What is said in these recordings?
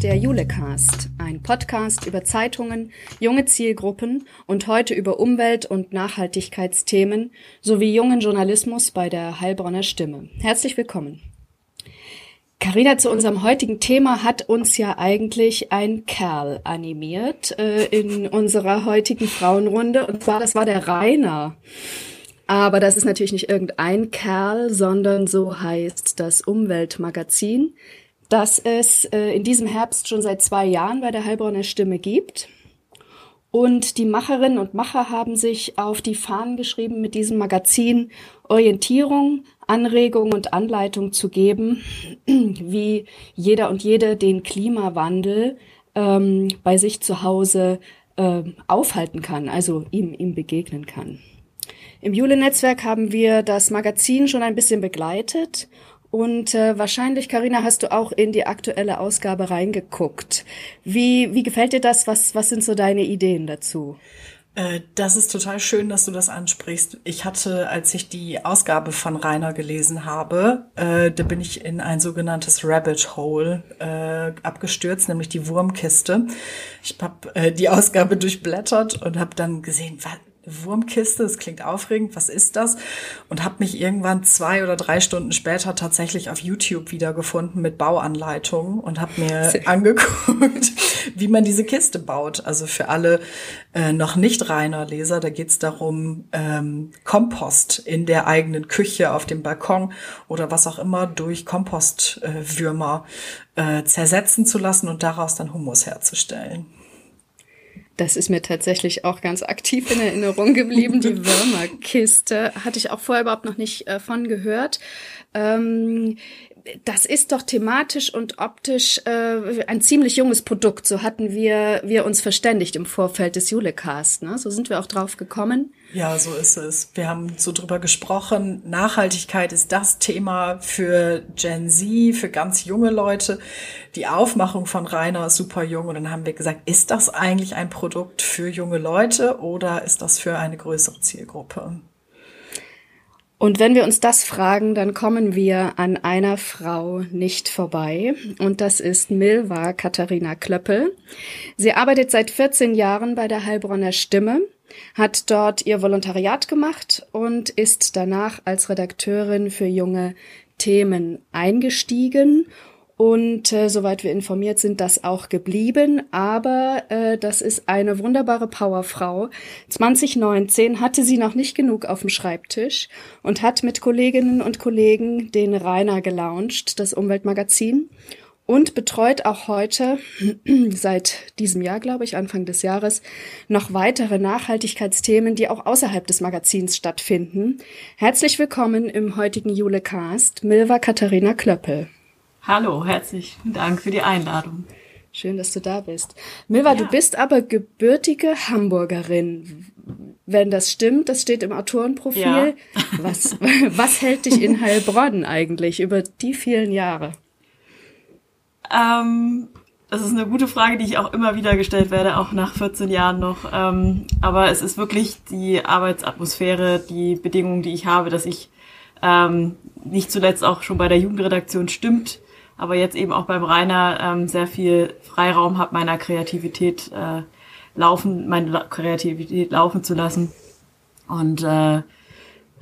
der Julecast, ein Podcast über Zeitungen, junge Zielgruppen und heute über Umwelt- und Nachhaltigkeitsthemen sowie jungen Journalismus bei der Heilbronner Stimme. Herzlich willkommen. Carina, zu unserem heutigen Thema hat uns ja eigentlich ein Kerl animiert äh, in unserer heutigen Frauenrunde. Und zwar, das war der Rainer. Aber das ist natürlich nicht irgendein Kerl, sondern so heißt das Umweltmagazin, das es äh, in diesem Herbst schon seit zwei Jahren bei der Heilbronner Stimme gibt. Und die Macherinnen und Macher haben sich auf die Fahnen geschrieben, mit diesem Magazin Orientierung, Anregung und Anleitung zu geben, wie jeder und jede den Klimawandel ähm, bei sich zu Hause äh, aufhalten kann, also ihm, ihm begegnen kann. Im Jule-Netzwerk haben wir das Magazin schon ein bisschen begleitet und äh, wahrscheinlich, Karina, hast du auch in die aktuelle Ausgabe reingeguckt. Wie, wie gefällt dir das? Was, was sind so deine Ideen dazu? Äh, das ist total schön, dass du das ansprichst. Ich hatte, als ich die Ausgabe von Rainer gelesen habe, äh, da bin ich in ein sogenanntes Rabbit Hole äh, abgestürzt, nämlich die Wurmkiste. Ich habe äh, die Ausgabe durchblättert und habe dann gesehen, was, Wurmkiste, das klingt aufregend, was ist das? Und habe mich irgendwann zwei oder drei Stunden später tatsächlich auf YouTube wiedergefunden mit Bauanleitungen und habe mir angeguckt, wie man diese Kiste baut. Also für alle äh, noch nicht reiner Leser, da geht's darum, ähm, Kompost in der eigenen Küche, auf dem Balkon oder was auch immer durch Kompostwürmer äh, äh, zersetzen zu lassen und daraus dann Humus herzustellen. Das ist mir tatsächlich auch ganz aktiv in Erinnerung geblieben. Die Würmerkiste hatte ich auch vorher überhaupt noch nicht äh, von gehört. Ähm, das ist doch thematisch und optisch äh, ein ziemlich junges Produkt. So hatten wir, wir uns verständigt im Vorfeld des Julecast. Ne? So sind wir auch drauf gekommen. Ja, so ist es. Wir haben so drüber gesprochen. Nachhaltigkeit ist das Thema für Gen Z, für ganz junge Leute. Die Aufmachung von Rainer ist super jung. Und dann haben wir gesagt, ist das eigentlich ein Produkt für junge Leute oder ist das für eine größere Zielgruppe? Und wenn wir uns das fragen, dann kommen wir an einer Frau nicht vorbei. Und das ist Milva Katharina Klöppel. Sie arbeitet seit 14 Jahren bei der Heilbronner Stimme, hat dort ihr Volontariat gemacht und ist danach als Redakteurin für junge Themen eingestiegen und äh, soweit wir informiert sind, das auch geblieben. Aber äh, das ist eine wunderbare Powerfrau. 2019 hatte sie noch nicht genug auf dem Schreibtisch und hat mit Kolleginnen und Kollegen den Rainer gelauncht, das Umweltmagazin. Und betreut auch heute, seit diesem Jahr, glaube ich, Anfang des Jahres, noch weitere Nachhaltigkeitsthemen, die auch außerhalb des Magazins stattfinden. Herzlich willkommen im heutigen Julecast, Milva Katharina Klöppel. Hallo, herzlichen Dank für die Einladung. Schön, dass du da bist. Milva, ja. du bist aber gebürtige Hamburgerin. Wenn das stimmt, das steht im Autorenprofil. Ja. Was, was hält dich in Heilbronn eigentlich über die vielen Jahre? Ähm, das ist eine gute Frage, die ich auch immer wieder gestellt werde, auch nach 14 Jahren noch. Ähm, aber es ist wirklich die Arbeitsatmosphäre, die Bedingungen, die ich habe, dass ich ähm, nicht zuletzt auch schon bei der Jugendredaktion stimmt, aber jetzt eben auch beim Rainer ähm, sehr viel Freiraum habe, meiner Kreativität äh, laufen, meine La Kreativität laufen zu lassen. Und äh,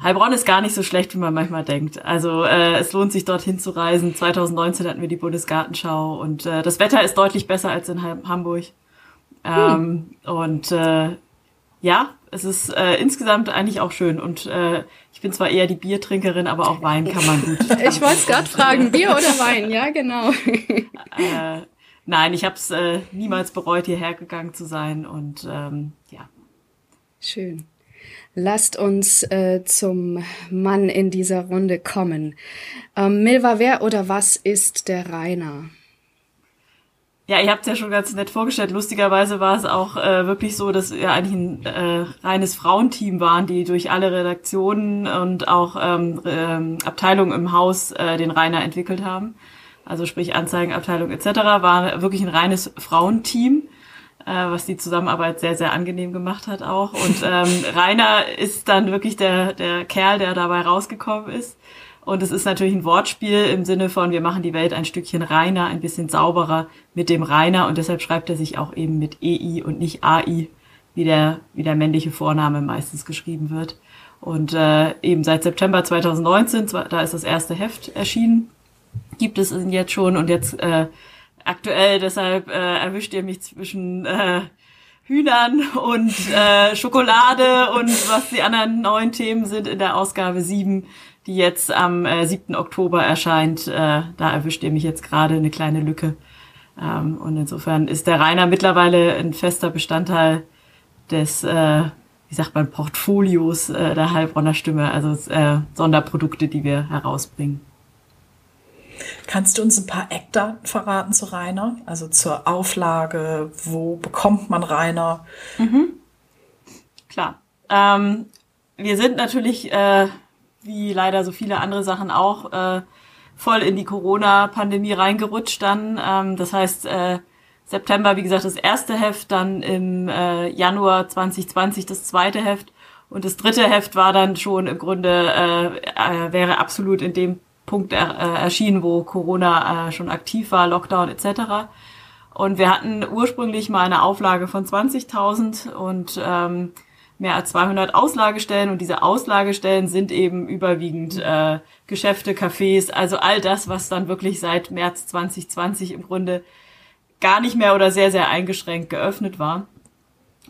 Heilbronn ist gar nicht so schlecht, wie man manchmal denkt. Also äh, es lohnt sich dorthin zu reisen. 2019 hatten wir die Bundesgartenschau und äh, das Wetter ist deutlich besser als in Hamburg. Ähm, hm. Und äh, ja, es ist äh, insgesamt eigentlich auch schön. Und äh, ich bin zwar eher die Biertrinkerin, aber auch Wein kann man gut. ich wollte es gerade fragen, Bier oder Wein? Ja, genau. äh, nein, ich habe es äh, niemals bereut, hierher gegangen zu sein. Und ähm, ja. Schön. Lasst uns äh, zum Mann in dieser Runde kommen. Ähm, Milva, wer oder was ist der Rainer? Ja, ihr habt es ja schon ganz nett vorgestellt. Lustigerweise war es auch äh, wirklich so, dass wir eigentlich ein äh, reines Frauenteam waren, die durch alle Redaktionen und auch ähm, ähm, Abteilungen im Haus äh, den Rainer entwickelt haben. Also sprich Anzeigenabteilung etc. war wirklich ein reines Frauenteam, äh, was die Zusammenarbeit sehr, sehr angenehm gemacht hat auch. Und ähm, Rainer ist dann wirklich der, der Kerl, der dabei rausgekommen ist. Und es ist natürlich ein Wortspiel im Sinne von, wir machen die Welt ein Stückchen reiner, ein bisschen sauberer mit dem Reiner. Und deshalb schreibt er sich auch eben mit EI und nicht AI, wie der, wie der männliche Vorname meistens geschrieben wird. Und äh, eben seit September 2019, da ist das erste Heft erschienen, gibt es ihn jetzt schon. Und jetzt äh, aktuell, deshalb äh, erwischt ihr mich zwischen äh, Hühnern und äh, Schokolade und was die anderen neuen Themen sind in der Ausgabe 7 die jetzt am äh, 7. Oktober erscheint. Äh, da erwischt ihr mich jetzt gerade eine kleine Lücke. Ähm, und insofern ist der Rainer mittlerweile ein fester Bestandteil des, äh, wie sagt man, Portfolios äh, der Heilbronner Stimme, also äh, Sonderprodukte, die wir herausbringen. Kannst du uns ein paar Eckdaten verraten zu Rainer? Also zur Auflage, wo bekommt man Rainer? Mhm. Klar. Ähm, wir sind natürlich äh, wie leider so viele andere Sachen auch, äh, voll in die Corona-Pandemie reingerutscht dann. Ähm, das heißt, äh, September, wie gesagt, das erste Heft, dann im äh, Januar 2020 das zweite Heft und das dritte Heft war dann schon im Grunde, äh, äh, wäre absolut in dem Punkt er, äh, erschienen, wo Corona äh, schon aktiv war, Lockdown etc. Und wir hatten ursprünglich mal eine Auflage von 20.000 und ähm, mehr als 200 Auslagestellen und diese Auslagestellen sind eben überwiegend äh, Geschäfte, Cafés, also all das, was dann wirklich seit März 2020 im Grunde gar nicht mehr oder sehr, sehr eingeschränkt geöffnet war.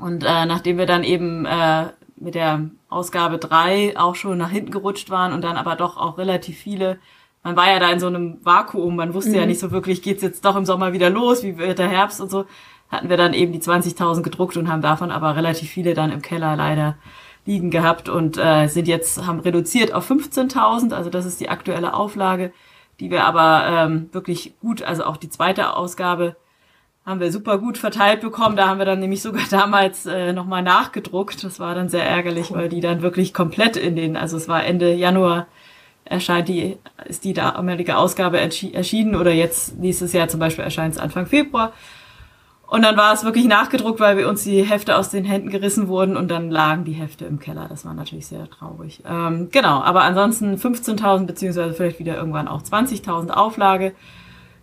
Und äh, nachdem wir dann eben äh, mit der Ausgabe drei auch schon nach hinten gerutscht waren und dann aber doch auch relativ viele, man war ja da in so einem Vakuum, man wusste mhm. ja nicht so wirklich, geht's jetzt doch im Sommer wieder los, wie wird der Herbst und so hatten wir dann eben die 20.000 gedruckt und haben davon aber relativ viele dann im Keller leider liegen gehabt und äh, sind jetzt haben reduziert auf 15.000, also das ist die aktuelle Auflage, die wir aber ähm, wirklich gut, also auch die zweite Ausgabe haben wir super gut verteilt bekommen. Da haben wir dann nämlich sogar damals äh, nochmal nachgedruckt. Das war dann sehr ärgerlich, weil die dann wirklich komplett in den, also es war Ende Januar erscheint die, ist die damalige Ausgabe erschienen oder jetzt nächstes Jahr zum Beispiel erscheint es Anfang Februar. Und dann war es wirklich nachgedruckt, weil wir uns die Hefte aus den Händen gerissen wurden und dann lagen die Hefte im Keller. Das war natürlich sehr traurig. Ähm, genau, aber ansonsten 15.000 beziehungsweise vielleicht wieder irgendwann auch 20.000 Auflage.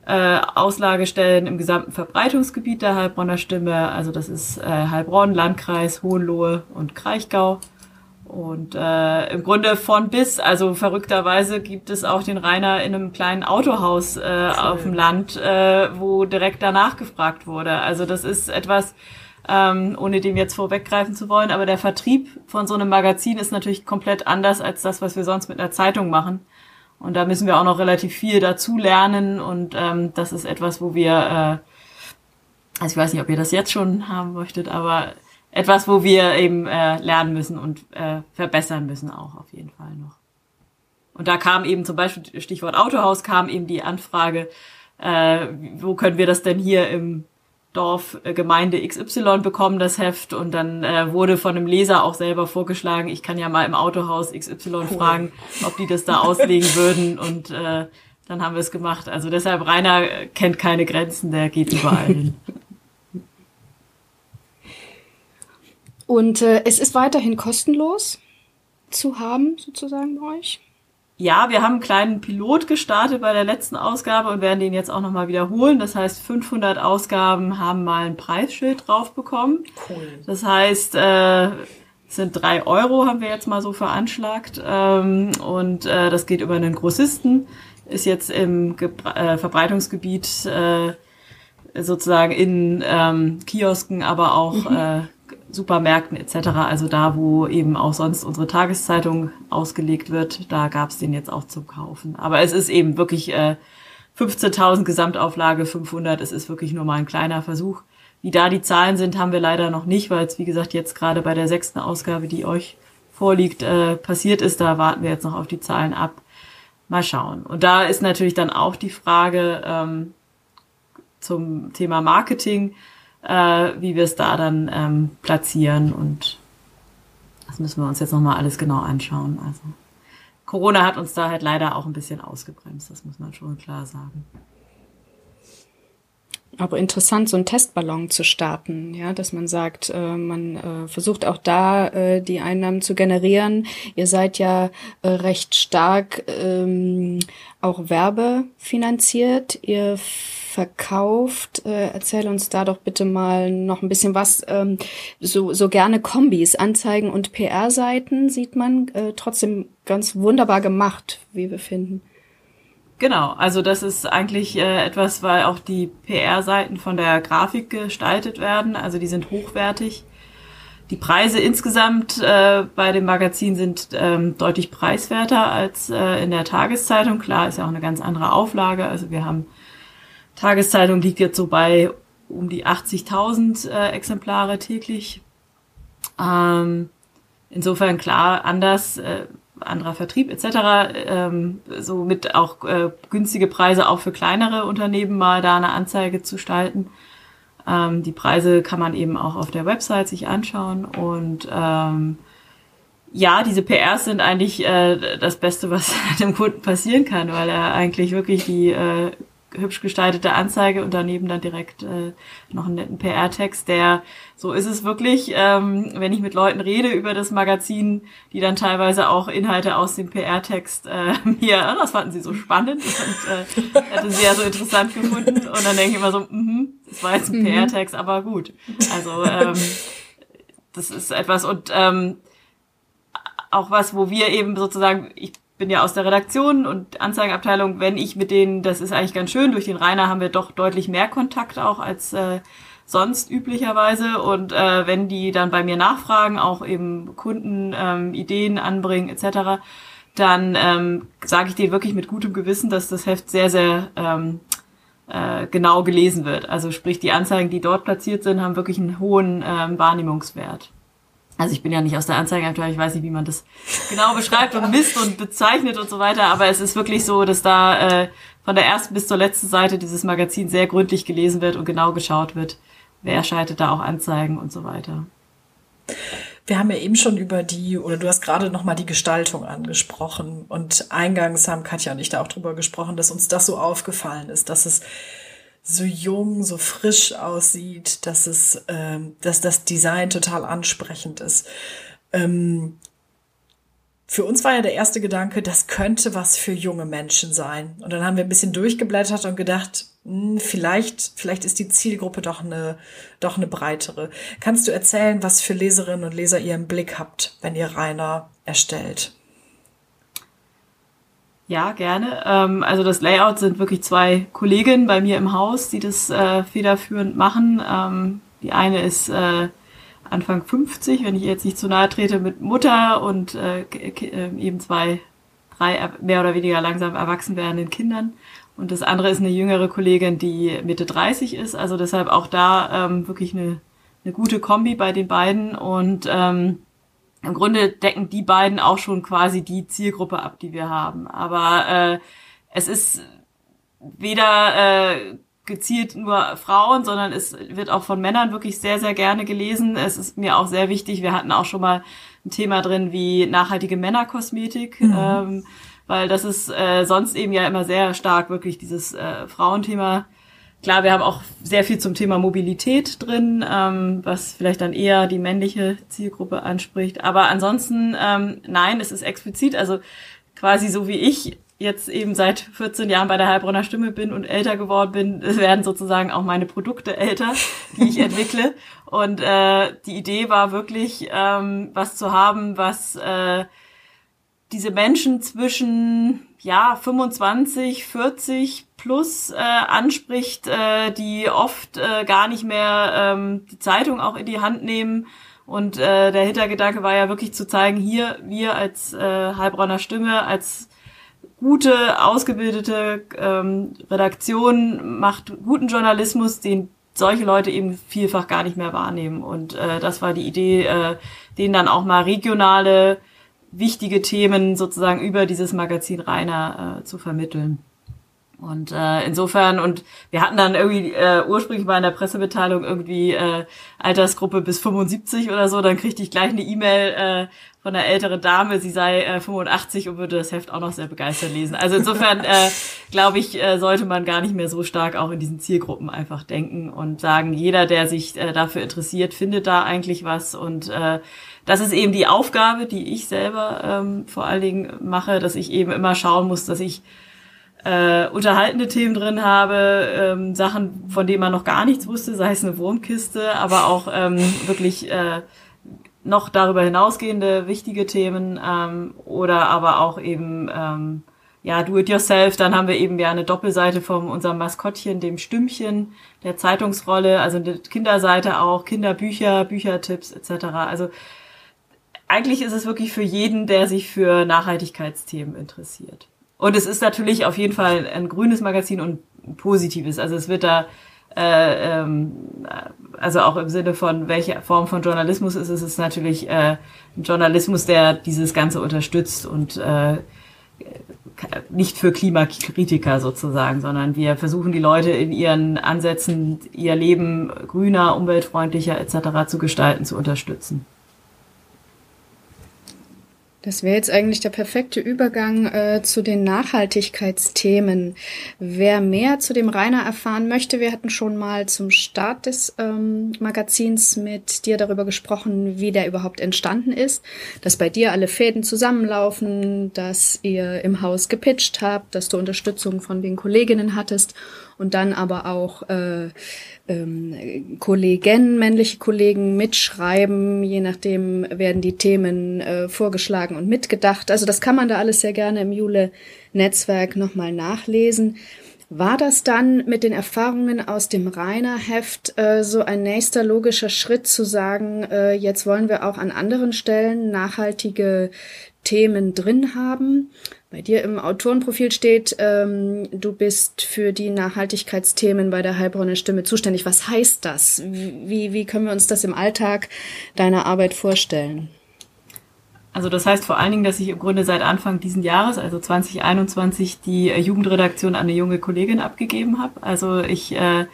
Äh, Auslagestellen im gesamten Verbreitungsgebiet der Heilbronner Stimme. Also das ist äh, Heilbronn, Landkreis, Hohenlohe und Kraichgau. Und äh, im Grunde von bis, also verrückterweise gibt es auch den Rainer in einem kleinen Autohaus äh, auf dem Land, äh, wo direkt danach gefragt wurde. Also das ist etwas, ähm, ohne dem jetzt vorweggreifen zu wollen, aber der Vertrieb von so einem Magazin ist natürlich komplett anders als das, was wir sonst mit einer Zeitung machen. Und da müssen wir auch noch relativ viel dazu lernen und ähm, das ist etwas, wo wir, äh, also ich weiß nicht, ob ihr das jetzt schon haben möchtet, aber etwas, wo wir eben äh, lernen müssen und äh, verbessern müssen auch auf jeden Fall noch. Und da kam eben zum Beispiel, Stichwort Autohaus, kam eben die Anfrage, äh, wo können wir das denn hier im Dorf äh, Gemeinde XY bekommen, das Heft. Und dann äh, wurde von einem Leser auch selber vorgeschlagen, ich kann ja mal im Autohaus XY cool. fragen, ob die das da auslegen würden. Und äh, dann haben wir es gemacht. Also deshalb, Rainer kennt keine Grenzen, der geht überall hin. Und äh, es ist weiterhin kostenlos zu haben, sozusagen bei euch? Ja, wir haben einen kleinen Pilot gestartet bei der letzten Ausgabe und werden den jetzt auch nochmal wiederholen. Das heißt, 500 Ausgaben haben mal ein Preisschild drauf bekommen. Cool. Das heißt, äh, sind drei Euro, haben wir jetzt mal so veranschlagt. Ähm, und äh, das geht über einen Grossisten, ist jetzt im Ge äh, Verbreitungsgebiet äh, sozusagen in ähm, Kiosken, aber auch mhm. Supermärkten etc., also da, wo eben auch sonst unsere Tageszeitung ausgelegt wird, da gab es den jetzt auch zum Kaufen. Aber es ist eben wirklich äh, 15.000 Gesamtauflage, 500, es ist wirklich nur mal ein kleiner Versuch. Wie da die Zahlen sind, haben wir leider noch nicht, weil es, wie gesagt, jetzt gerade bei der sechsten Ausgabe, die euch vorliegt, äh, passiert ist. Da warten wir jetzt noch auf die Zahlen ab. Mal schauen. Und da ist natürlich dann auch die Frage ähm, zum Thema Marketing äh, wie wir es da dann ähm, platzieren und das müssen wir uns jetzt nochmal alles genau anschauen. Also Corona hat uns da halt leider auch ein bisschen ausgebremst, das muss man schon klar sagen. Aber interessant, so einen Testballon zu starten, ja, dass man sagt, äh, man äh, versucht auch da äh, die Einnahmen zu generieren. Ihr seid ja äh, recht stark ähm, auch werbefinanziert. Ihr verkauft. Äh, erzähl uns da doch bitte mal noch ein bisschen was. Ähm, so, so gerne Kombis, Anzeigen und PR-Seiten sieht man äh, trotzdem ganz wunderbar gemacht, wie wir finden. Genau, also das ist eigentlich äh, etwas, weil auch die PR-Seiten von der Grafik gestaltet werden, also die sind hochwertig. Die Preise insgesamt äh, bei dem Magazin sind ähm, deutlich preiswerter als äh, in der Tageszeitung. Klar, ist ja auch eine ganz andere Auflage. Also wir haben Tageszeitung liegt jetzt so bei um die 80.000 äh, Exemplare täglich. Ähm, insofern klar anders, äh, anderer Vertrieb etc. Ähm, somit auch äh, günstige Preise auch für kleinere Unternehmen mal da eine Anzeige zu gestalten. Ähm, die Preise kann man eben auch auf der Website sich anschauen und ähm, ja, diese PRs sind eigentlich äh, das Beste, was dem Kunden passieren kann, weil er eigentlich wirklich die äh, hübsch gestaltete Anzeige und daneben dann direkt äh, noch einen netten PR-Text, der, so ist es wirklich, ähm, wenn ich mit Leuten rede über das Magazin, die dann teilweise auch Inhalte aus dem PR-Text äh, mir, oh, das fanden sie so spannend und äh, hätte sie ja so interessant gefunden und dann denke ich immer so, mhm, das war jetzt ein mhm. PR-Text, aber gut. Also ähm, das ist etwas und ähm, auch was, wo wir eben sozusagen, ich bin ja aus der Redaktion und Anzeigenabteilung, wenn ich mit denen, das ist eigentlich ganz schön, durch den Rainer haben wir doch deutlich mehr Kontakt auch als äh, sonst üblicherweise. Und äh, wenn die dann bei mir nachfragen, auch eben Kunden ähm, Ideen anbringen etc., dann ähm, sage ich denen wirklich mit gutem Gewissen, dass das Heft sehr, sehr ähm, äh, genau gelesen wird. Also sprich, die Anzeigen, die dort platziert sind, haben wirklich einen hohen ähm, Wahrnehmungswert. Also ich bin ja nicht aus der Anzeigenabteilung, ich weiß nicht, wie man das genau beschreibt und misst und bezeichnet und so weiter, aber es ist wirklich so, dass da äh, von der ersten bis zur letzten Seite dieses Magazin sehr gründlich gelesen wird und genau geschaut wird, wer schaltet da auch Anzeigen und so weiter. Wir haben ja eben schon über die, oder du hast gerade nochmal die Gestaltung angesprochen und eingangs haben Katja und ich da auch drüber gesprochen, dass uns das so aufgefallen ist, dass es so jung, so frisch aussieht, dass es, ähm, dass das Design total ansprechend ist. Ähm, für uns war ja der erste Gedanke, das könnte was für junge Menschen sein. Und dann haben wir ein bisschen durchgeblättert und gedacht, mh, hm, vielleicht, vielleicht ist die Zielgruppe doch eine, doch eine breitere. Kannst du erzählen, was für Leserinnen und Leser ihr im Blick habt, wenn ihr Rainer erstellt? Ja, gerne. Ähm, also das Layout sind wirklich zwei Kolleginnen bei mir im Haus, die das äh, federführend machen. Ähm, die eine ist äh, Anfang 50, wenn ich jetzt nicht zu nahe trete, mit Mutter und äh, äh, eben zwei, drei mehr oder weniger langsam erwachsen werdenden Kindern. Und das andere ist eine jüngere Kollegin, die Mitte 30 ist. Also deshalb auch da ähm, wirklich eine, eine gute Kombi bei den beiden. Und ähm, im Grunde decken die beiden auch schon quasi die Zielgruppe ab, die wir haben. Aber äh, es ist weder äh, gezielt nur Frauen, sondern es wird auch von Männern wirklich sehr, sehr gerne gelesen. Es ist mir auch sehr wichtig. Wir hatten auch schon mal ein Thema drin wie nachhaltige Männerkosmetik. Mhm. Ähm, weil das ist äh, sonst eben ja immer sehr stark wirklich dieses äh, Frauenthema Klar, wir haben auch sehr viel zum Thema Mobilität drin, ähm, was vielleicht dann eher die männliche Zielgruppe anspricht. Aber ansonsten, ähm, nein, es ist explizit, also quasi so wie ich jetzt eben seit 14 Jahren bei der Heilbronner Stimme bin und älter geworden bin, werden sozusagen auch meine Produkte älter, die ich entwickle. Und äh, die Idee war wirklich, ähm, was zu haben, was äh, diese Menschen zwischen ja 25, 40 plus äh, anspricht, äh, die oft äh, gar nicht mehr ähm, die Zeitung auch in die Hand nehmen. Und äh, der Hintergedanke war ja wirklich zu zeigen, hier wir als äh, Heilbronner Stimme, als gute, ausgebildete ähm, Redaktion macht guten Journalismus, den solche Leute eben vielfach gar nicht mehr wahrnehmen. Und äh, das war die Idee, äh, denen dann auch mal regionale wichtige Themen sozusagen über dieses Magazin Rainer äh, zu vermitteln. Und äh, insofern, und wir hatten dann irgendwie äh, ursprünglich mal in der Pressemitteilung irgendwie äh, Altersgruppe bis 75 oder so, dann kriegte ich gleich eine E-Mail äh, von einer älteren Dame, sie sei äh, 85 und würde das Heft auch noch sehr begeistert lesen. Also insofern, äh, glaube ich, äh, sollte man gar nicht mehr so stark auch in diesen Zielgruppen einfach denken und sagen, jeder, der sich äh, dafür interessiert, findet da eigentlich was. Und äh, das ist eben die Aufgabe, die ich selber ähm, vor allen Dingen mache, dass ich eben immer schauen muss, dass ich äh, unterhaltende Themen drin habe, ähm, Sachen, von denen man noch gar nichts wusste, sei es eine Wurmkiste, aber auch ähm, wirklich äh, noch darüber hinausgehende wichtige Themen ähm, oder aber auch eben ähm, ja do it yourself. Dann haben wir eben ja eine Doppelseite von unserem Maskottchen, dem Stümmchen, der Zeitungsrolle, also eine Kinderseite auch, Kinderbücher, Büchertipps etc. Also eigentlich ist es wirklich für jeden, der sich für Nachhaltigkeitsthemen interessiert. Und es ist natürlich auf jeden Fall ein grünes Magazin und ein positives. Also es wird da, äh, ähm, also auch im Sinne von welche Form von Journalismus ist es, ist natürlich äh, ein Journalismus, der dieses Ganze unterstützt und äh, nicht für Klimakritiker sozusagen, sondern wir versuchen die Leute in ihren Ansätzen, ihr Leben grüner, umweltfreundlicher etc. zu gestalten, zu unterstützen. Das wäre jetzt eigentlich der perfekte Übergang äh, zu den Nachhaltigkeitsthemen. Wer mehr zu dem Rainer erfahren möchte, wir hatten schon mal zum Start des ähm, Magazins mit dir darüber gesprochen, wie der überhaupt entstanden ist, dass bei dir alle Fäden zusammenlaufen, dass ihr im Haus gepitcht habt, dass du Unterstützung von den Kolleginnen hattest und dann aber auch äh, ähm, Kollegen, männliche Kollegen mitschreiben, je nachdem werden die Themen äh, vorgeschlagen und mitgedacht. Also das kann man da alles sehr gerne im Jule-Netzwerk nochmal nachlesen. War das dann mit den Erfahrungen aus dem Rainer-Heft äh, so ein nächster logischer Schritt zu sagen, äh, jetzt wollen wir auch an anderen Stellen nachhaltige Themen drin haben? Bei dir im Autorenprofil steht, ähm, du bist für die Nachhaltigkeitsthemen bei der Heilbronner Stimme zuständig. Was heißt das? Wie, wie können wir uns das im Alltag deiner Arbeit vorstellen? Also das heißt vor allen Dingen, dass ich im Grunde seit Anfang diesen Jahres, also 2021, die äh, Jugendredaktion an eine junge Kollegin abgegeben habe. Also ich äh,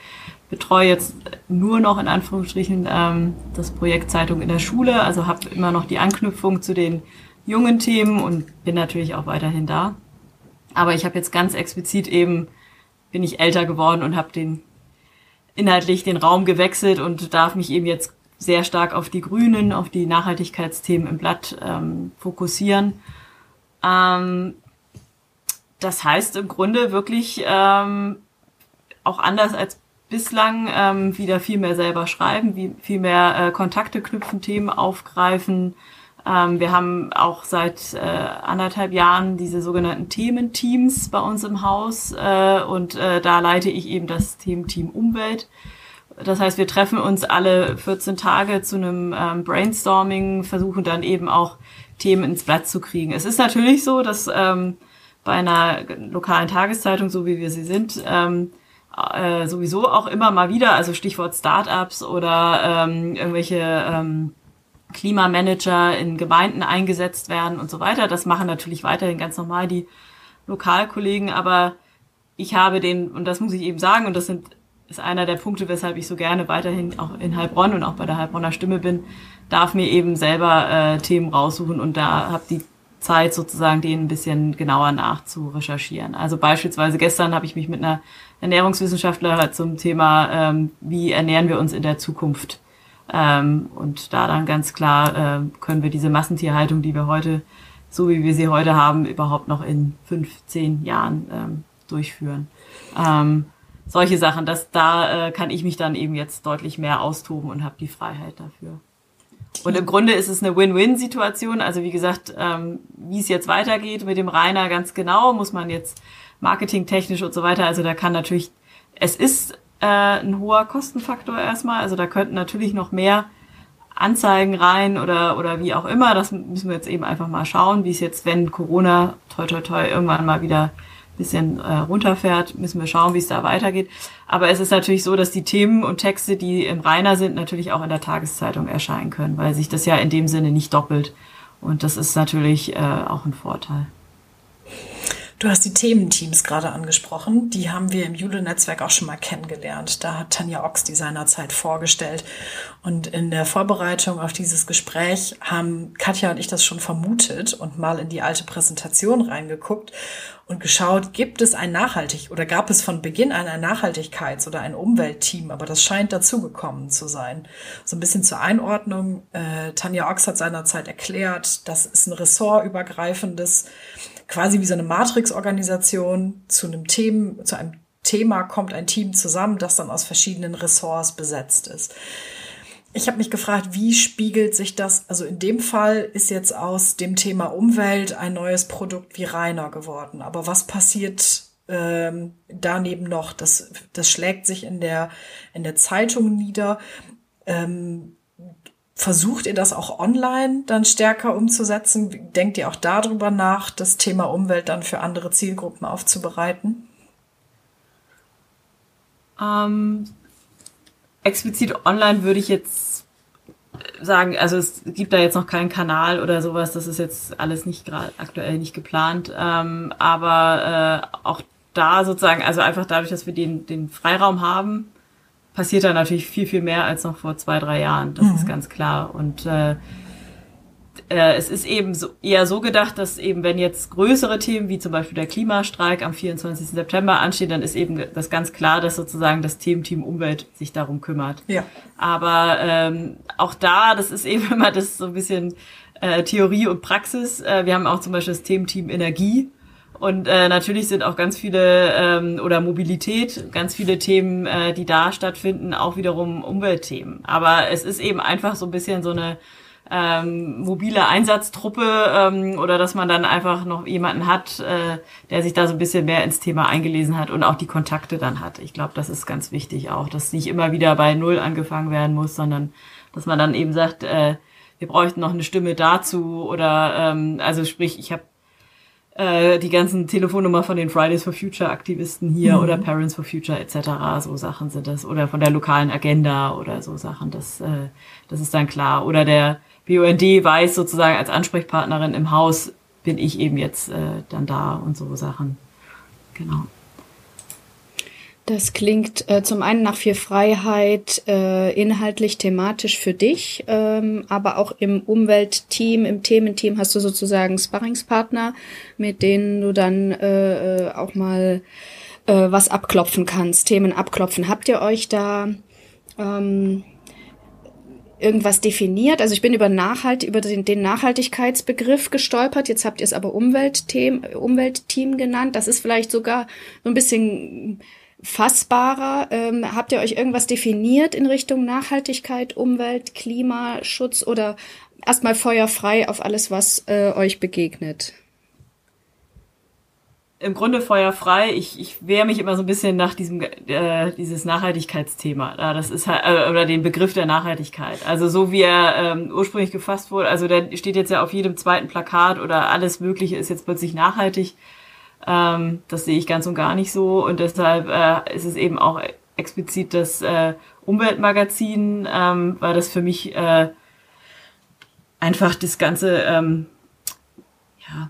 betreue jetzt nur noch in Anführungsstrichen ähm, das Projekt Zeitung in der Schule, also habe immer noch die Anknüpfung zu den jungen Themen und bin natürlich auch weiterhin da. Aber ich habe jetzt ganz explizit eben, bin ich älter geworden und habe den inhaltlich den Raum gewechselt und darf mich eben jetzt sehr stark auf die Grünen, auf die Nachhaltigkeitsthemen im Blatt ähm, fokussieren. Ähm, das heißt im Grunde wirklich ähm, auch anders als bislang ähm, wieder viel mehr selber schreiben, wie, viel mehr äh, Kontakte knüpfen, Themen aufgreifen, ähm, wir haben auch seit äh, anderthalb Jahren diese sogenannten Thementeams bei uns im Haus äh, und äh, da leite ich eben das Thementeam Umwelt. Das heißt, wir treffen uns alle 14 Tage zu einem ähm, Brainstorming, versuchen dann eben auch Themen ins Blatt zu kriegen. Es ist natürlich so, dass ähm, bei einer lokalen Tageszeitung, so wie wir sie sind, ähm, äh, sowieso auch immer mal wieder, also Stichwort Startups oder ähm, irgendwelche ähm, Klimamanager in Gemeinden eingesetzt werden und so weiter. Das machen natürlich weiterhin ganz normal die Lokalkollegen, aber ich habe den, und das muss ich eben sagen, und das sind, ist einer der Punkte, weshalb ich so gerne weiterhin auch in Heilbronn und auch bei der Heilbronner Stimme bin, darf mir eben selber äh, Themen raussuchen und da habe die Zeit sozusagen denen ein bisschen genauer nachzurecherchieren. Also beispielsweise gestern habe ich mich mit einer Ernährungswissenschaftler zum Thema, ähm, wie ernähren wir uns in der Zukunft ähm, und da dann ganz klar äh, können wir diese Massentierhaltung, die wir heute, so wie wir sie heute haben, überhaupt noch in fünf, zehn Jahren ähm, durchführen. Ähm, solche Sachen, das, da äh, kann ich mich dann eben jetzt deutlich mehr austoben und habe die Freiheit dafür. Und im Grunde ist es eine Win-Win-Situation. Also wie gesagt, ähm, wie es jetzt weitergeht mit dem Rainer ganz genau, muss man jetzt marketingtechnisch und so weiter. Also da kann natürlich, es ist äh, ein hoher Kostenfaktor erstmal. Also da könnten natürlich noch mehr Anzeigen rein oder, oder wie auch immer. Das müssen wir jetzt eben einfach mal schauen, wie es jetzt, wenn Corona toi toi toi irgendwann mal wieder bisschen äh, runterfährt, müssen wir schauen, wie es da weitergeht. Aber es ist natürlich so, dass die Themen und Texte, die im Rainer sind, natürlich auch in der Tageszeitung erscheinen können, weil sich das ja in dem Sinne nicht doppelt. Und das ist natürlich äh, auch ein Vorteil. Du hast die Thementeams gerade angesprochen. Die haben wir im Jule-Netzwerk auch schon mal kennengelernt. Da hat Tanja Ochs die seinerzeit vorgestellt. Und in der Vorbereitung auf dieses Gespräch haben Katja und ich das schon vermutet und mal in die alte Präsentation reingeguckt und geschaut, gibt es ein Nachhaltig oder gab es von Beginn an ein Nachhaltigkeits- oder ein Umweltteam, aber das scheint dazugekommen zu sein. So ein bisschen zur Einordnung. Äh, Tanja Ochs hat seinerzeit erklärt, das ist ein ressortübergreifendes quasi wie so eine Matrix-Organisation zu einem Thema, zu einem Thema kommt ein Team zusammen, das dann aus verschiedenen Ressorts besetzt ist. Ich habe mich gefragt, wie spiegelt sich das, also in dem Fall ist jetzt aus dem Thema Umwelt ein neues Produkt wie Rainer geworden. Aber was passiert ähm, daneben noch? Das, das schlägt sich in der, in der Zeitung nieder. Ähm, Versucht ihr das auch online dann stärker umzusetzen? Denkt ihr auch darüber nach, das Thema Umwelt dann für andere Zielgruppen aufzubereiten? Ähm, explizit online würde ich jetzt sagen, also es gibt da jetzt noch keinen Kanal oder sowas, das ist jetzt alles nicht gerade aktuell nicht geplant. Ähm, aber äh, auch da sozusagen, also einfach dadurch, dass wir den, den Freiraum haben, passiert da natürlich viel, viel mehr als noch vor zwei, drei Jahren. Das mhm. ist ganz klar. Und äh, äh, es ist eben so, eher so gedacht, dass eben, wenn jetzt größere Themen wie zum Beispiel der Klimastreik am 24. September anstehen, dann ist eben das ganz klar, dass sozusagen das Thementeam Umwelt sich darum kümmert. Ja. Aber ähm, auch da, das ist eben immer das so ein bisschen äh, Theorie und Praxis. Äh, wir haben auch zum Beispiel das Thementeam Energie und äh, natürlich sind auch ganz viele ähm, oder Mobilität, ganz viele Themen, äh, die da stattfinden, auch wiederum Umweltthemen. Aber es ist eben einfach so ein bisschen so eine ähm, mobile Einsatztruppe ähm, oder dass man dann einfach noch jemanden hat, äh, der sich da so ein bisschen mehr ins Thema eingelesen hat und auch die Kontakte dann hat. Ich glaube, das ist ganz wichtig auch, dass nicht immer wieder bei Null angefangen werden muss, sondern dass man dann eben sagt, äh, wir bräuchten noch eine Stimme dazu oder ähm, also sprich, ich habe äh, die ganzen Telefonnummer von den Fridays for Future Aktivisten hier mhm. oder Parents for Future etc. So Sachen sind das oder von der lokalen Agenda oder so Sachen. Das, äh, das ist dann klar. Oder der BUND weiß sozusagen als Ansprechpartnerin im Haus bin ich eben jetzt äh, dann da und so Sachen. Genau. Das klingt äh, zum einen nach viel Freiheit, äh, inhaltlich, thematisch für dich, ähm, aber auch im Umweltteam, im Thementeam hast du sozusagen Sparringspartner, mit denen du dann äh, äh, auch mal äh, was abklopfen kannst, Themen abklopfen. Habt ihr euch da ähm, irgendwas definiert? Also ich bin über Nachhalt, über den, den Nachhaltigkeitsbegriff gestolpert. Jetzt habt ihr es aber Umweltteam, Umweltteam genannt. Das ist vielleicht sogar so ein bisschen fassbarer? Ähm, habt ihr euch irgendwas definiert in Richtung Nachhaltigkeit, Umwelt, Klimaschutz oder erstmal feuerfrei auf alles, was äh, euch begegnet? Im Grunde feuerfrei. Ich, ich wehre mich immer so ein bisschen nach diesem äh, dieses Nachhaltigkeitsthema. Das ist halt, äh, oder den Begriff der Nachhaltigkeit. Also so wie er ähm, ursprünglich gefasst wurde. Also der steht jetzt ja auf jedem zweiten Plakat oder alles Mögliche ist jetzt plötzlich nachhaltig. Ähm, das sehe ich ganz und gar nicht so und deshalb äh, ist es eben auch explizit das äh, Umweltmagazin, ähm, weil das für mich äh, einfach das ganze ähm, ja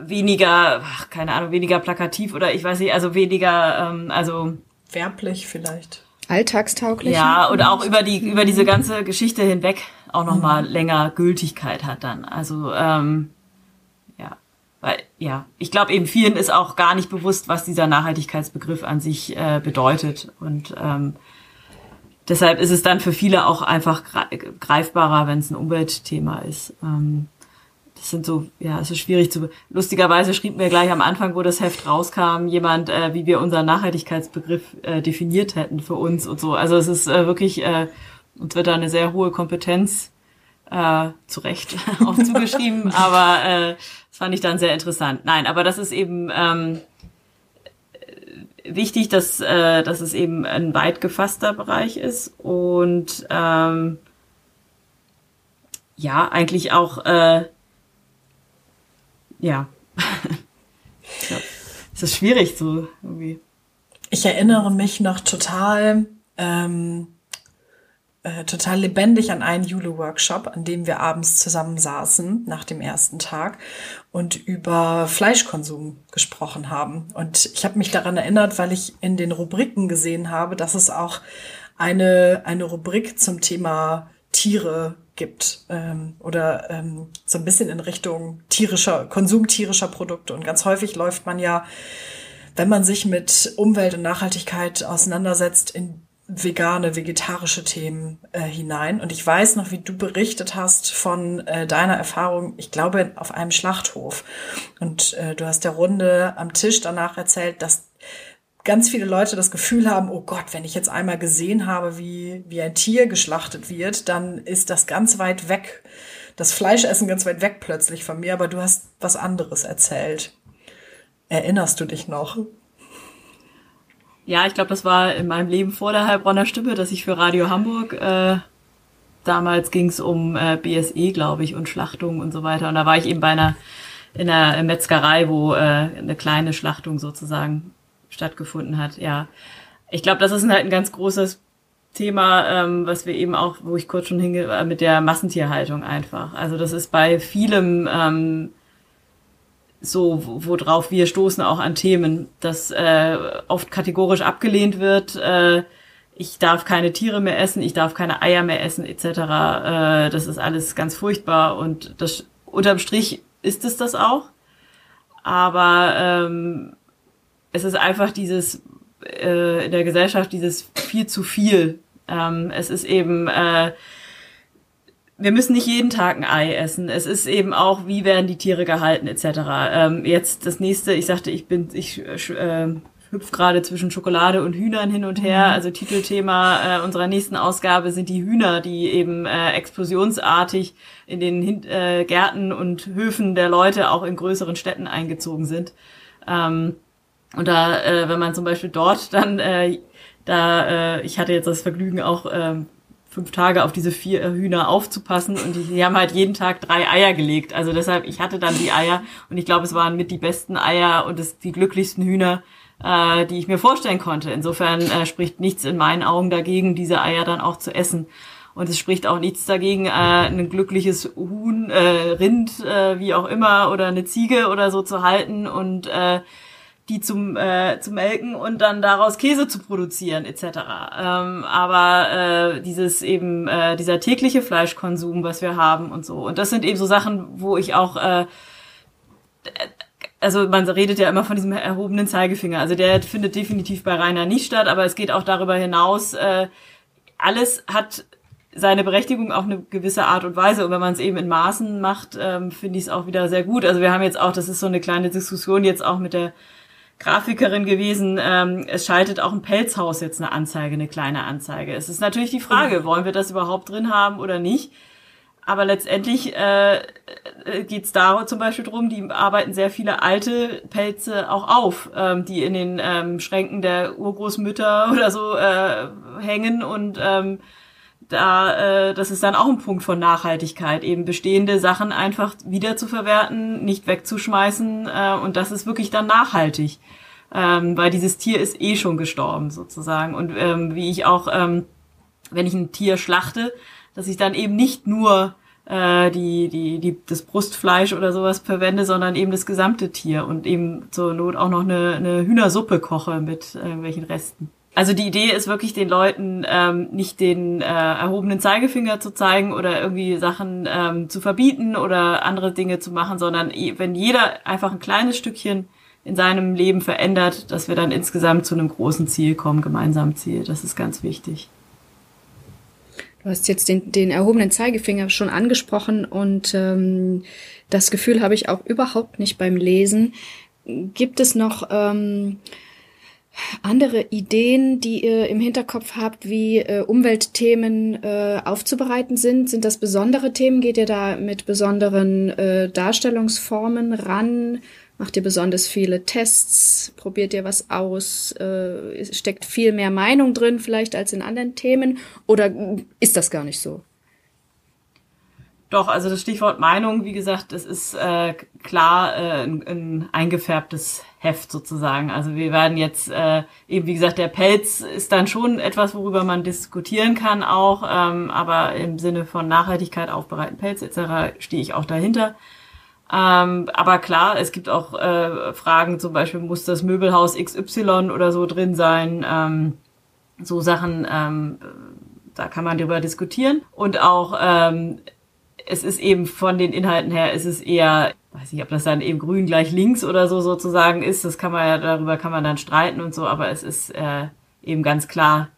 weniger, ach, keine Ahnung, weniger plakativ oder ich weiß nicht, also weniger, ähm, also werblich vielleicht. Alltagstauglich. Ja, oder auch über die über diese ganze Geschichte hinweg auch noch mal mhm. länger Gültigkeit hat dann. Also ähm, weil, ja, ich glaube eben vielen ist auch gar nicht bewusst, was dieser Nachhaltigkeitsbegriff an sich äh, bedeutet. Und ähm, deshalb ist es dann für viele auch einfach greifbarer, wenn es ein Umweltthema ist. Ähm, das sind so, ja, es ist schwierig zu. Lustigerweise schrieb mir gleich am Anfang, wo das Heft rauskam, jemand, äh, wie wir unseren Nachhaltigkeitsbegriff äh, definiert hätten für uns und so. Also es ist äh, wirklich, äh, uns wird da eine sehr hohe Kompetenz äh, zu Recht auch zugeschrieben, aber äh, das fand ich dann sehr interessant. Nein, aber das ist eben ähm, wichtig, dass, äh, dass es eben ein weit gefasster Bereich ist und ähm, ja, eigentlich auch äh, ja. es ist schwierig so irgendwie. Ich erinnere mich noch total ähm, äh, total lebendig an einen Jule-Workshop, an dem wir abends zusammensaßen nach dem ersten Tag und über Fleischkonsum gesprochen haben. Und ich habe mich daran erinnert, weil ich in den Rubriken gesehen habe, dass es auch eine, eine Rubrik zum Thema Tiere gibt ähm, oder ähm, so ein bisschen in Richtung tierischer, Konsum tierischer Produkte. Und ganz häufig läuft man ja, wenn man sich mit Umwelt und Nachhaltigkeit auseinandersetzt, in vegane, vegetarische Themen äh, hinein. Und ich weiß noch, wie du berichtet hast von äh, deiner Erfahrung, ich glaube, auf einem Schlachthof. Und äh, du hast der Runde am Tisch danach erzählt, dass ganz viele Leute das Gefühl haben, oh Gott, wenn ich jetzt einmal gesehen habe, wie, wie ein Tier geschlachtet wird, dann ist das ganz weit weg, das Fleischessen ganz weit weg plötzlich von mir, aber du hast was anderes erzählt. Erinnerst du dich noch? Ja, ich glaube, das war in meinem Leben vor der Heilbronner Stimme, dass ich für Radio Hamburg, äh, damals ging es um äh, BSE, glaube ich, und Schlachtung und so weiter. Und da war ich eben bei einer in einer Metzgerei, wo äh, eine kleine Schlachtung sozusagen stattgefunden hat. Ja, ich glaube, das ist halt ein ganz großes Thema, ähm, was wir eben auch, wo ich kurz schon hinge, äh, mit der Massentierhaltung einfach. Also das ist bei vielem ähm, so, worauf wir stoßen auch an Themen, dass äh, oft kategorisch abgelehnt wird. Äh, ich darf keine Tiere mehr essen, ich darf keine Eier mehr essen, etc. Äh, das ist alles ganz furchtbar und das unterm Strich ist es das auch. Aber ähm, es ist einfach dieses äh, in der Gesellschaft dieses viel zu viel. Ähm, es ist eben äh, wir müssen nicht jeden Tag ein Ei essen. Es ist eben auch, wie werden die Tiere gehalten etc. Ähm, jetzt das nächste, ich sagte, ich bin, ich äh, hüpf gerade zwischen Schokolade und Hühnern hin und her. Mhm. Also Titelthema äh, unserer nächsten Ausgabe sind die Hühner, die eben äh, explosionsartig in den Hin äh, Gärten und Höfen der Leute auch in größeren Städten eingezogen sind. Ähm, und da, äh, wenn man zum Beispiel dort dann äh, da, äh, ich hatte jetzt das Vergnügen auch ähm, fünf Tage auf diese vier äh, Hühner aufzupassen und die, die, haben halt jeden Tag drei Eier gelegt. Also deshalb, ich hatte dann die Eier und ich glaube, es waren mit die besten Eier und es, die glücklichsten Hühner, äh, die ich mir vorstellen konnte. Insofern äh, spricht nichts in meinen Augen dagegen, diese Eier dann auch zu essen. Und es spricht auch nichts dagegen, äh, ein glückliches Huhn, äh, Rind, äh, wie auch immer, oder eine Ziege oder so zu halten und äh, die zum, äh, zu melken und dann daraus Käse zu produzieren etc. Ähm, aber äh, dieses eben äh, dieser tägliche Fleischkonsum, was wir haben und so und das sind eben so Sachen, wo ich auch äh, also man redet ja immer von diesem erhobenen Zeigefinger. Also der findet definitiv bei Rainer nicht statt, aber es geht auch darüber hinaus. Äh, alles hat seine Berechtigung auf eine gewisse Art und Weise. Und wenn man es eben in Maßen macht, ähm, finde ich es auch wieder sehr gut. Also wir haben jetzt auch, das ist so eine kleine Diskussion jetzt auch mit der Grafikerin gewesen, ähm, es schaltet auch ein Pelzhaus jetzt eine Anzeige, eine kleine Anzeige. Es ist natürlich die Frage, wollen wir das überhaupt drin haben oder nicht? Aber letztendlich äh, äh geht es da zum Beispiel drum, die arbeiten sehr viele alte Pelze auch auf, ähm, die in den ähm, Schränken der Urgroßmütter oder so äh, hängen und ähm, da, äh, das ist dann auch ein Punkt von Nachhaltigkeit, eben bestehende Sachen einfach wieder zu verwerten, nicht wegzuschmeißen äh, und das ist wirklich dann nachhaltig, ähm, weil dieses Tier ist eh schon gestorben sozusagen und ähm, wie ich auch, ähm, wenn ich ein Tier schlachte, dass ich dann eben nicht nur äh, die, die, die, das Brustfleisch oder sowas verwende, sondern eben das gesamte Tier und eben zur Not auch noch eine, eine Hühnersuppe koche mit irgendwelchen Resten. Also die Idee ist wirklich den Leuten ähm, nicht den äh, erhobenen Zeigefinger zu zeigen oder irgendwie Sachen ähm, zu verbieten oder andere Dinge zu machen, sondern wenn jeder einfach ein kleines Stückchen in seinem Leben verändert, dass wir dann insgesamt zu einem großen Ziel kommen, gemeinsamen Ziel. Das ist ganz wichtig. Du hast jetzt den, den erhobenen Zeigefinger schon angesprochen und ähm, das Gefühl habe ich auch überhaupt nicht beim Lesen. Gibt es noch ähm, andere Ideen, die ihr im Hinterkopf habt, wie äh, Umweltthemen äh, aufzubereiten sind? Sind das besondere Themen? Geht ihr da mit besonderen äh, Darstellungsformen ran? Macht ihr besonders viele Tests? Probiert ihr was aus? Äh, steckt viel mehr Meinung drin vielleicht als in anderen Themen? Oder ist das gar nicht so? Doch, also das Stichwort Meinung, wie gesagt, das ist äh, klar äh, ein, ein eingefärbtes Heft sozusagen. Also wir werden jetzt äh, eben, wie gesagt, der Pelz ist dann schon etwas, worüber man diskutieren kann auch, ähm, aber im Sinne von Nachhaltigkeit, aufbereiten Pelz etc. stehe ich auch dahinter. Ähm, aber klar, es gibt auch äh, Fragen, zum Beispiel muss das Möbelhaus XY oder so drin sein. Ähm, so Sachen, ähm, da kann man darüber diskutieren. Und auch ähm, es ist eben von den Inhalten her, es ist eher, weiß nicht, ob das dann eben grün gleich links oder so sozusagen ist, das kann man ja, darüber kann man dann streiten und so, aber es ist äh, eben ganz klar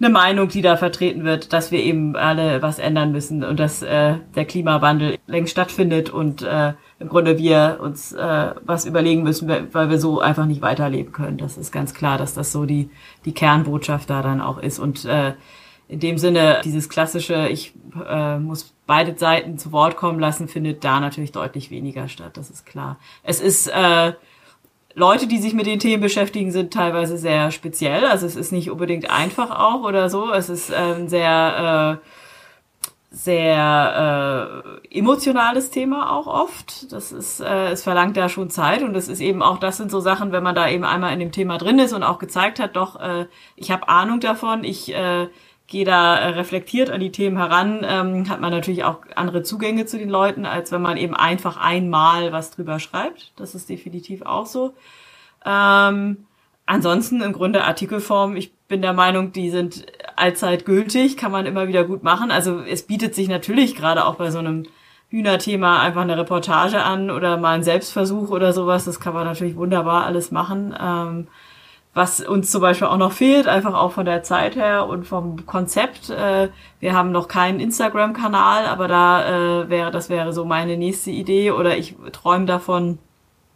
eine Meinung, die da vertreten wird, dass wir eben alle was ändern müssen und dass äh, der Klimawandel längst stattfindet und äh, im Grunde wir uns äh, was überlegen müssen, weil wir so einfach nicht weiterleben können. Das ist ganz klar, dass das so die, die Kernbotschaft da dann auch ist. Und äh, in dem Sinne, dieses klassische, ich äh, muss beide Seiten zu Wort kommen lassen, findet da natürlich deutlich weniger statt, das ist klar. Es ist äh, Leute, die sich mit den Themen beschäftigen, sind teilweise sehr speziell. Also es ist nicht unbedingt einfach auch oder so. Es ist äh, ein sehr äh, sehr äh, emotionales Thema auch oft. Das ist, äh, es verlangt da schon Zeit und es ist eben auch, das sind so Sachen, wenn man da eben einmal in dem Thema drin ist und auch gezeigt hat, doch, äh, ich habe Ahnung davon, ich äh, gehe da reflektiert an die Themen heran, ähm, hat man natürlich auch andere Zugänge zu den Leuten, als wenn man eben einfach einmal was drüber schreibt. Das ist definitiv auch so. Ähm, ansonsten im Grunde Artikelform, ich bin der Meinung, die sind allzeit gültig, kann man immer wieder gut machen. Also es bietet sich natürlich gerade auch bei so einem Hühnerthema einfach eine Reportage an oder mal ein Selbstversuch oder sowas. Das kann man natürlich wunderbar alles machen. Ähm, was uns zum Beispiel auch noch fehlt, einfach auch von der Zeit her und vom Konzept. Äh, wir haben noch keinen Instagram-Kanal, aber da äh, wäre, das wäre so meine nächste Idee oder ich träume davon.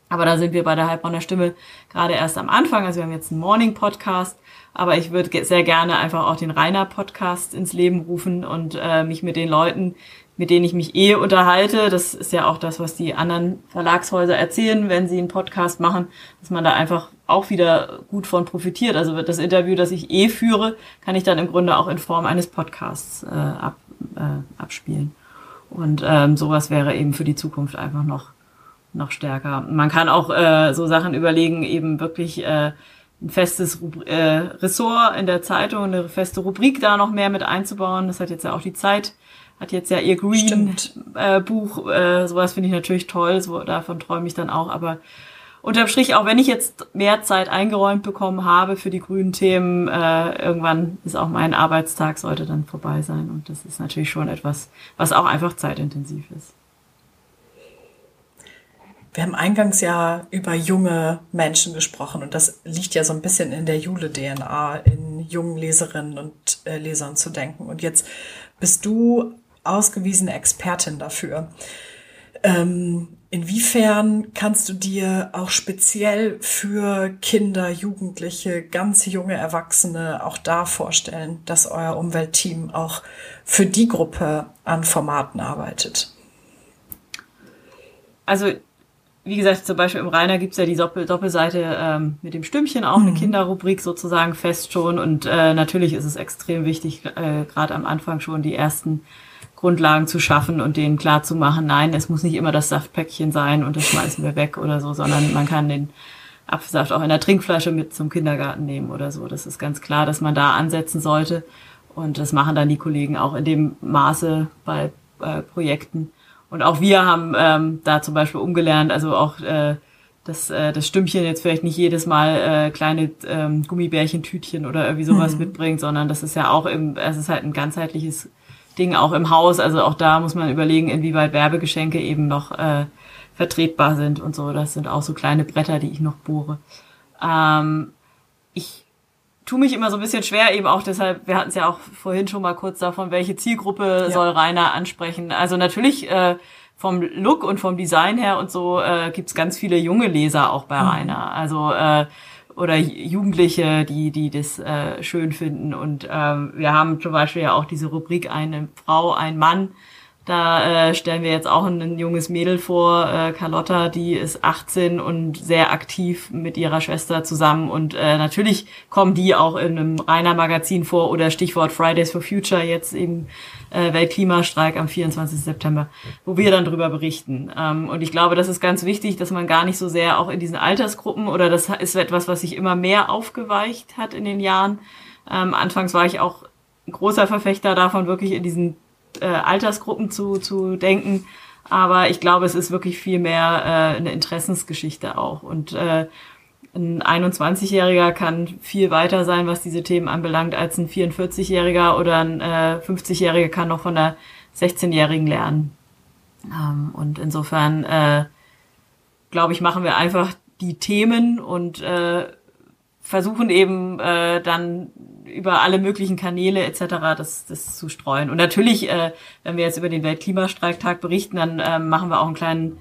Aber da sind wir bei der Heilbronner Stimme gerade erst am Anfang. Also wir haben jetzt einen Morning-Podcast, aber ich würde sehr gerne einfach auch den Rainer-Podcast ins Leben rufen und äh, mich mit den Leuten, mit denen ich mich eh unterhalte. Das ist ja auch das, was die anderen Verlagshäuser erzählen, wenn sie einen Podcast machen, dass man da einfach auch wieder gut von profitiert. Also das Interview, das ich eh führe, kann ich dann im Grunde auch in Form eines Podcasts äh, ab, äh, abspielen. Und ähm, sowas wäre eben für die Zukunft einfach noch noch stärker. Man kann auch äh, so Sachen überlegen, eben wirklich äh, ein festes Rubri äh, Ressort in der Zeitung, eine feste Rubrik da noch mehr mit einzubauen. Das hat jetzt ja auch die Zeit hat jetzt ja ihr Green-Buch, äh, äh, sowas finde ich natürlich toll, so, davon träume ich dann auch, aber unterm Strich, auch wenn ich jetzt mehr Zeit eingeräumt bekommen habe für die grünen Themen, äh, irgendwann ist auch mein Arbeitstag, sollte dann vorbei sein und das ist natürlich schon etwas, was auch einfach zeitintensiv ist. Wir haben eingangs ja über junge Menschen gesprochen und das liegt ja so ein bisschen in der Jule-DNA, in jungen Leserinnen und äh, Lesern zu denken. Und jetzt bist du ausgewiesene Expertin dafür. Ähm, inwiefern kannst du dir auch speziell für Kinder, Jugendliche, ganz junge Erwachsene auch da vorstellen, dass euer Umweltteam auch für die Gruppe an Formaten arbeitet? Also wie gesagt, zum Beispiel im Rainer gibt's ja die Doppel Doppelseite ähm, mit dem Stimmchen, auch eine mhm. Kinderrubrik sozusagen fest schon. Und äh, natürlich ist es extrem wichtig, äh, gerade am Anfang schon die ersten Grundlagen zu schaffen und denen klar zu machen, nein, es muss nicht immer das Saftpäckchen sein und das schmeißen wir weg oder so, sondern man kann den Apfelsaft auch in der Trinkflasche mit zum Kindergarten nehmen oder so. Das ist ganz klar, dass man da ansetzen sollte. Und das machen dann die Kollegen auch in dem Maße bei äh, Projekten. Und auch wir haben ähm, da zum Beispiel umgelernt, also auch äh, dass äh, das Stümmchen jetzt vielleicht nicht jedes Mal äh, kleine ähm, Gummibärchentütchen oder irgendwie sowas mhm. mitbringt, sondern das ist ja auch im, es ist halt ein ganzheitliches Ding auch im Haus. Also auch da muss man überlegen, inwieweit Werbegeschenke eben noch äh, vertretbar sind und so. Das sind auch so kleine Bretter, die ich noch bohre. Ähm, ich tue mich immer so ein bisschen schwer, eben auch deshalb, wir hatten es ja auch vorhin schon mal kurz davon, welche Zielgruppe ja. soll Rainer ansprechen. Also natürlich äh, vom Look und vom Design her und so äh, gibt ganz viele junge Leser auch bei mhm. Rainer. Also äh, oder Jugendliche, die, die das äh, schön finden. Und ähm, wir haben zum Beispiel ja auch diese Rubrik eine Frau, ein Mann. Da äh, stellen wir jetzt auch ein, ein junges Mädel vor, äh, Carlotta, die ist 18 und sehr aktiv mit ihrer Schwester zusammen. Und äh, natürlich kommen die auch in einem Rainer Magazin vor oder Stichwort Fridays for Future, jetzt eben äh, Weltklimastreik am 24. September, wo wir dann drüber berichten. Ähm, und ich glaube, das ist ganz wichtig, dass man gar nicht so sehr auch in diesen Altersgruppen oder das ist etwas, was sich immer mehr aufgeweicht hat in den Jahren. Ähm, anfangs war ich auch großer Verfechter davon, wirklich in diesen äh, Altersgruppen zu, zu denken. Aber ich glaube, es ist wirklich viel mehr äh, eine Interessensgeschichte auch. Und äh, ein 21-Jähriger kann viel weiter sein, was diese Themen anbelangt, als ein 44-Jähriger oder ein äh, 50-Jähriger kann noch von einer 16-Jährigen lernen. Ähm, und insofern, äh, glaube ich, machen wir einfach die Themen und äh, versuchen eben äh, dann über alle möglichen Kanäle etc. das, das zu streuen. Und natürlich, äh, wenn wir jetzt über den Weltklimastreiktag berichten, dann äh, machen wir auch einen kleinen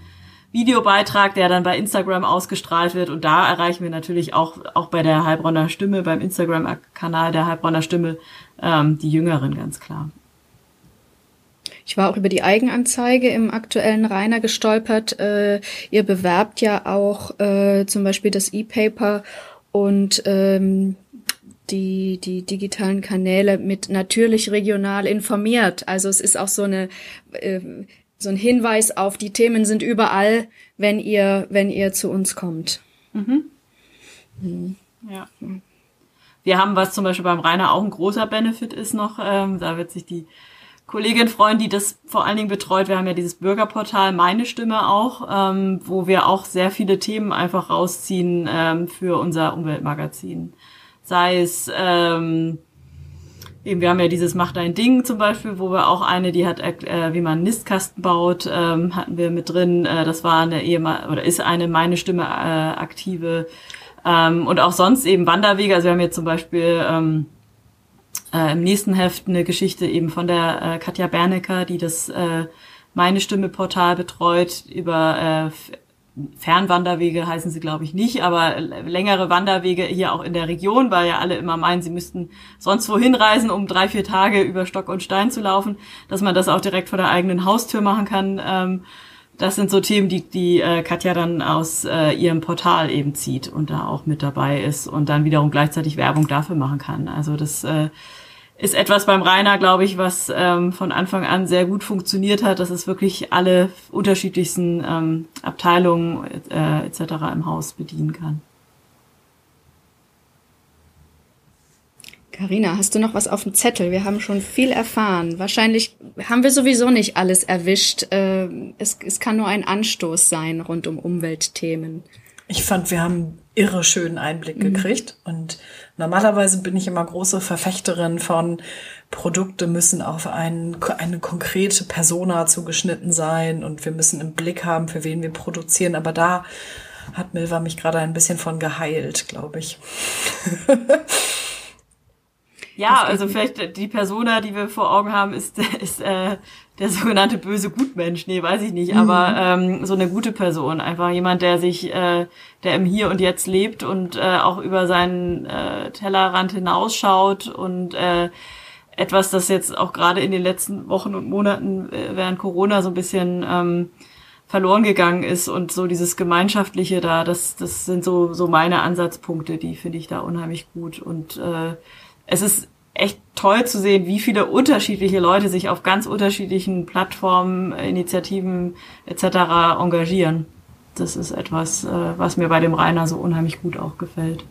Videobeitrag, der dann bei Instagram ausgestrahlt wird. Und da erreichen wir natürlich auch, auch bei der Heilbronner Stimme, beim Instagram-Kanal der Heilbronner Stimme, ähm, die Jüngeren ganz klar. Ich war auch über die Eigenanzeige im aktuellen Rainer gestolpert. Äh, ihr bewerbt ja auch äh, zum Beispiel das E-Paper und ähm, die, die digitalen Kanäle mit natürlich regional informiert. Also es ist auch so eine, äh, so ein Hinweis auf die Themen sind überall, wenn ihr, wenn ihr zu uns kommt. Mhm. Mhm. Ja. Wir haben, was zum Beispiel beim Rainer auch ein großer Benefit ist noch, ähm, da wird sich die Kollegin freuen, die das vor allen Dingen betreut. Wir haben ja dieses Bürgerportal Meine Stimme auch, ähm, wo wir auch sehr viele Themen einfach rausziehen ähm, für unser Umweltmagazin sei es ähm, eben, wir haben ja dieses Mach dein Ding zum Beispiel, wo wir auch eine, die hat, äh, wie man Nistkasten baut, ähm, hatten wir mit drin. Äh, das war eine ehemal oder ist eine meine Stimme äh, aktive ähm, und auch sonst eben Wanderwege. Also wir haben jetzt zum Beispiel ähm, äh, im nächsten Heft eine Geschichte eben von der äh, Katja Bernecker, die das äh, meine Stimme Portal betreut über äh, Fernwanderwege heißen sie, glaube ich, nicht, aber längere Wanderwege hier auch in der Region, weil ja alle immer meinen, sie müssten sonst wohin reisen, um drei, vier Tage über Stock und Stein zu laufen, dass man das auch direkt vor der eigenen Haustür machen kann. Ähm, das sind so Themen, die, die äh, Katja dann aus äh, ihrem Portal eben zieht und da auch mit dabei ist und dann wiederum gleichzeitig Werbung dafür machen kann. Also das äh, ist etwas beim Rainer, glaube ich, was ähm, von Anfang an sehr gut funktioniert hat, dass es wirklich alle unterschiedlichsten ähm, Abteilungen äh, etc. im Haus bedienen kann. Carina, hast du noch was auf dem Zettel? Wir haben schon viel erfahren. Wahrscheinlich haben wir sowieso nicht alles erwischt. Äh, es, es kann nur ein Anstoß sein rund um Umweltthemen. Ich fand, wir haben irre schönen Einblick mhm. gekriegt. Und normalerweise bin ich immer große Verfechterin von Produkte müssen auf ein, eine konkrete Persona zugeschnitten sein und wir müssen im Blick haben, für wen wir produzieren. Aber da hat Milva mich gerade ein bisschen von geheilt, glaube ich. Ja, also vielleicht die Persona, die wir vor Augen haben, ist, ist äh, der sogenannte böse Gutmensch. Nee, weiß ich nicht, mhm. aber ähm, so eine gute Person. Einfach jemand, der sich, äh, der im Hier und Jetzt lebt und äh, auch über seinen äh, Tellerrand hinausschaut und äh, etwas, das jetzt auch gerade in den letzten Wochen und Monaten äh, während Corona so ein bisschen ähm, verloren gegangen ist und so dieses Gemeinschaftliche da, das, das sind so, so meine Ansatzpunkte, die finde ich da unheimlich gut und äh, es ist echt toll zu sehen, wie viele unterschiedliche Leute sich auf ganz unterschiedlichen Plattformen, Initiativen etc. engagieren. Das ist etwas, äh, was mir bei dem Rainer so unheimlich gut auch gefällt.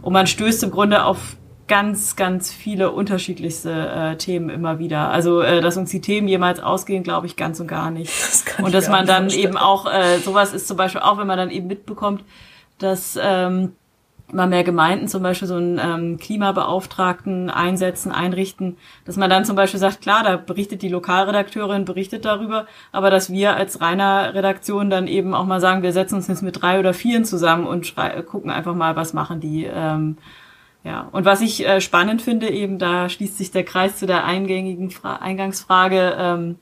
Und man stößt im Grunde auf ganz, ganz viele unterschiedlichste äh, Themen immer wieder. Also, äh, dass uns die Themen jemals ausgehen, glaube ich, ganz und gar nicht. Das kann und dass man dann vorstellen. eben auch, äh, sowas ist zum Beispiel auch, wenn man dann eben mitbekommt, dass ähm, immer mehr Gemeinden zum Beispiel so einen ähm, Klimabeauftragten einsetzen, einrichten, dass man dann zum Beispiel sagt, klar, da berichtet die Lokalredakteurin, berichtet darüber, aber dass wir als reiner Redaktion dann eben auch mal sagen, wir setzen uns jetzt mit drei oder vieren zusammen und gucken einfach mal, was machen die. Ähm, ja, und was ich äh, spannend finde, eben da schließt sich der Kreis zu der eingängigen Fra Eingangsfrage, ähm,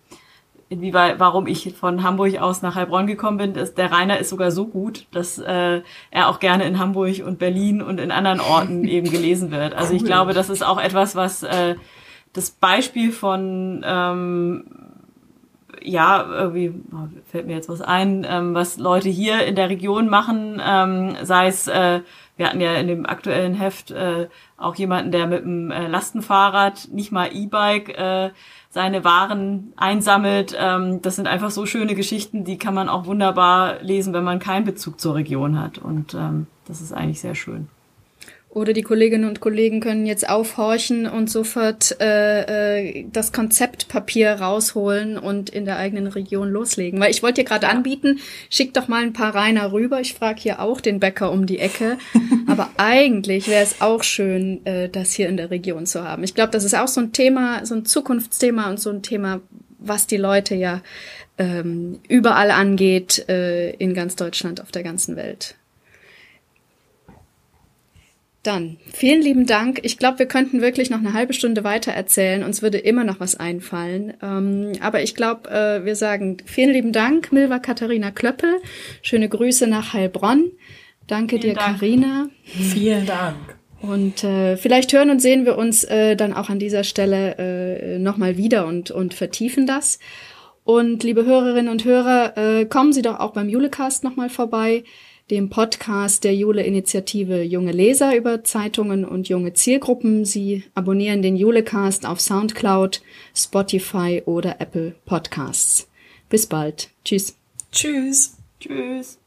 inwieweit, warum ich von Hamburg aus nach Heilbronn gekommen bin, ist, der Rainer ist sogar so gut, dass äh, er auch gerne in Hamburg und Berlin und in anderen Orten eben gelesen wird. Also cool. ich glaube, das ist auch etwas, was äh, das Beispiel von ähm, ja, irgendwie oh, fällt mir jetzt was ein, ähm, was Leute hier in der Region machen, ähm, sei es, äh, wir hatten ja in dem aktuellen Heft äh, auch jemanden, der mit einem äh, Lastenfahrrad, nicht mal E-Bike, äh, seine Waren einsammelt. Ähm, das sind einfach so schöne Geschichten, die kann man auch wunderbar lesen, wenn man keinen Bezug zur Region hat. Und ähm, das ist eigentlich sehr schön. Oder die Kolleginnen und Kollegen können jetzt aufhorchen und sofort äh, äh, das Konzeptpapier rausholen und in der eigenen Region loslegen. Weil ich wollte dir gerade anbieten, schick doch mal ein paar Rainer rüber. Ich frage hier auch den Bäcker um die Ecke. Aber eigentlich wäre es auch schön, äh, das hier in der Region zu haben. Ich glaube, das ist auch so ein Thema, so ein Zukunftsthema und so ein Thema, was die Leute ja ähm, überall angeht, äh, in ganz Deutschland, auf der ganzen Welt. Dann, vielen lieben Dank. Ich glaube, wir könnten wirklich noch eine halbe Stunde weiter erzählen. Uns würde immer noch was einfallen. Ähm, aber ich glaube, äh, wir sagen vielen lieben Dank, Milva Katharina Klöppel. Schöne Grüße nach Heilbronn. Danke vielen dir, Karina. Vielen Dank. Und äh, vielleicht hören und sehen wir uns äh, dann auch an dieser Stelle äh, nochmal wieder und, und vertiefen das. Und liebe Hörerinnen und Hörer, äh, kommen Sie doch auch beim Julecast nochmal vorbei dem Podcast der Jule-Initiative Junge Leser über Zeitungen und junge Zielgruppen. Sie abonnieren den Julecast auf Soundcloud, Spotify oder Apple Podcasts. Bis bald. Tschüss. Tschüss. Tschüss.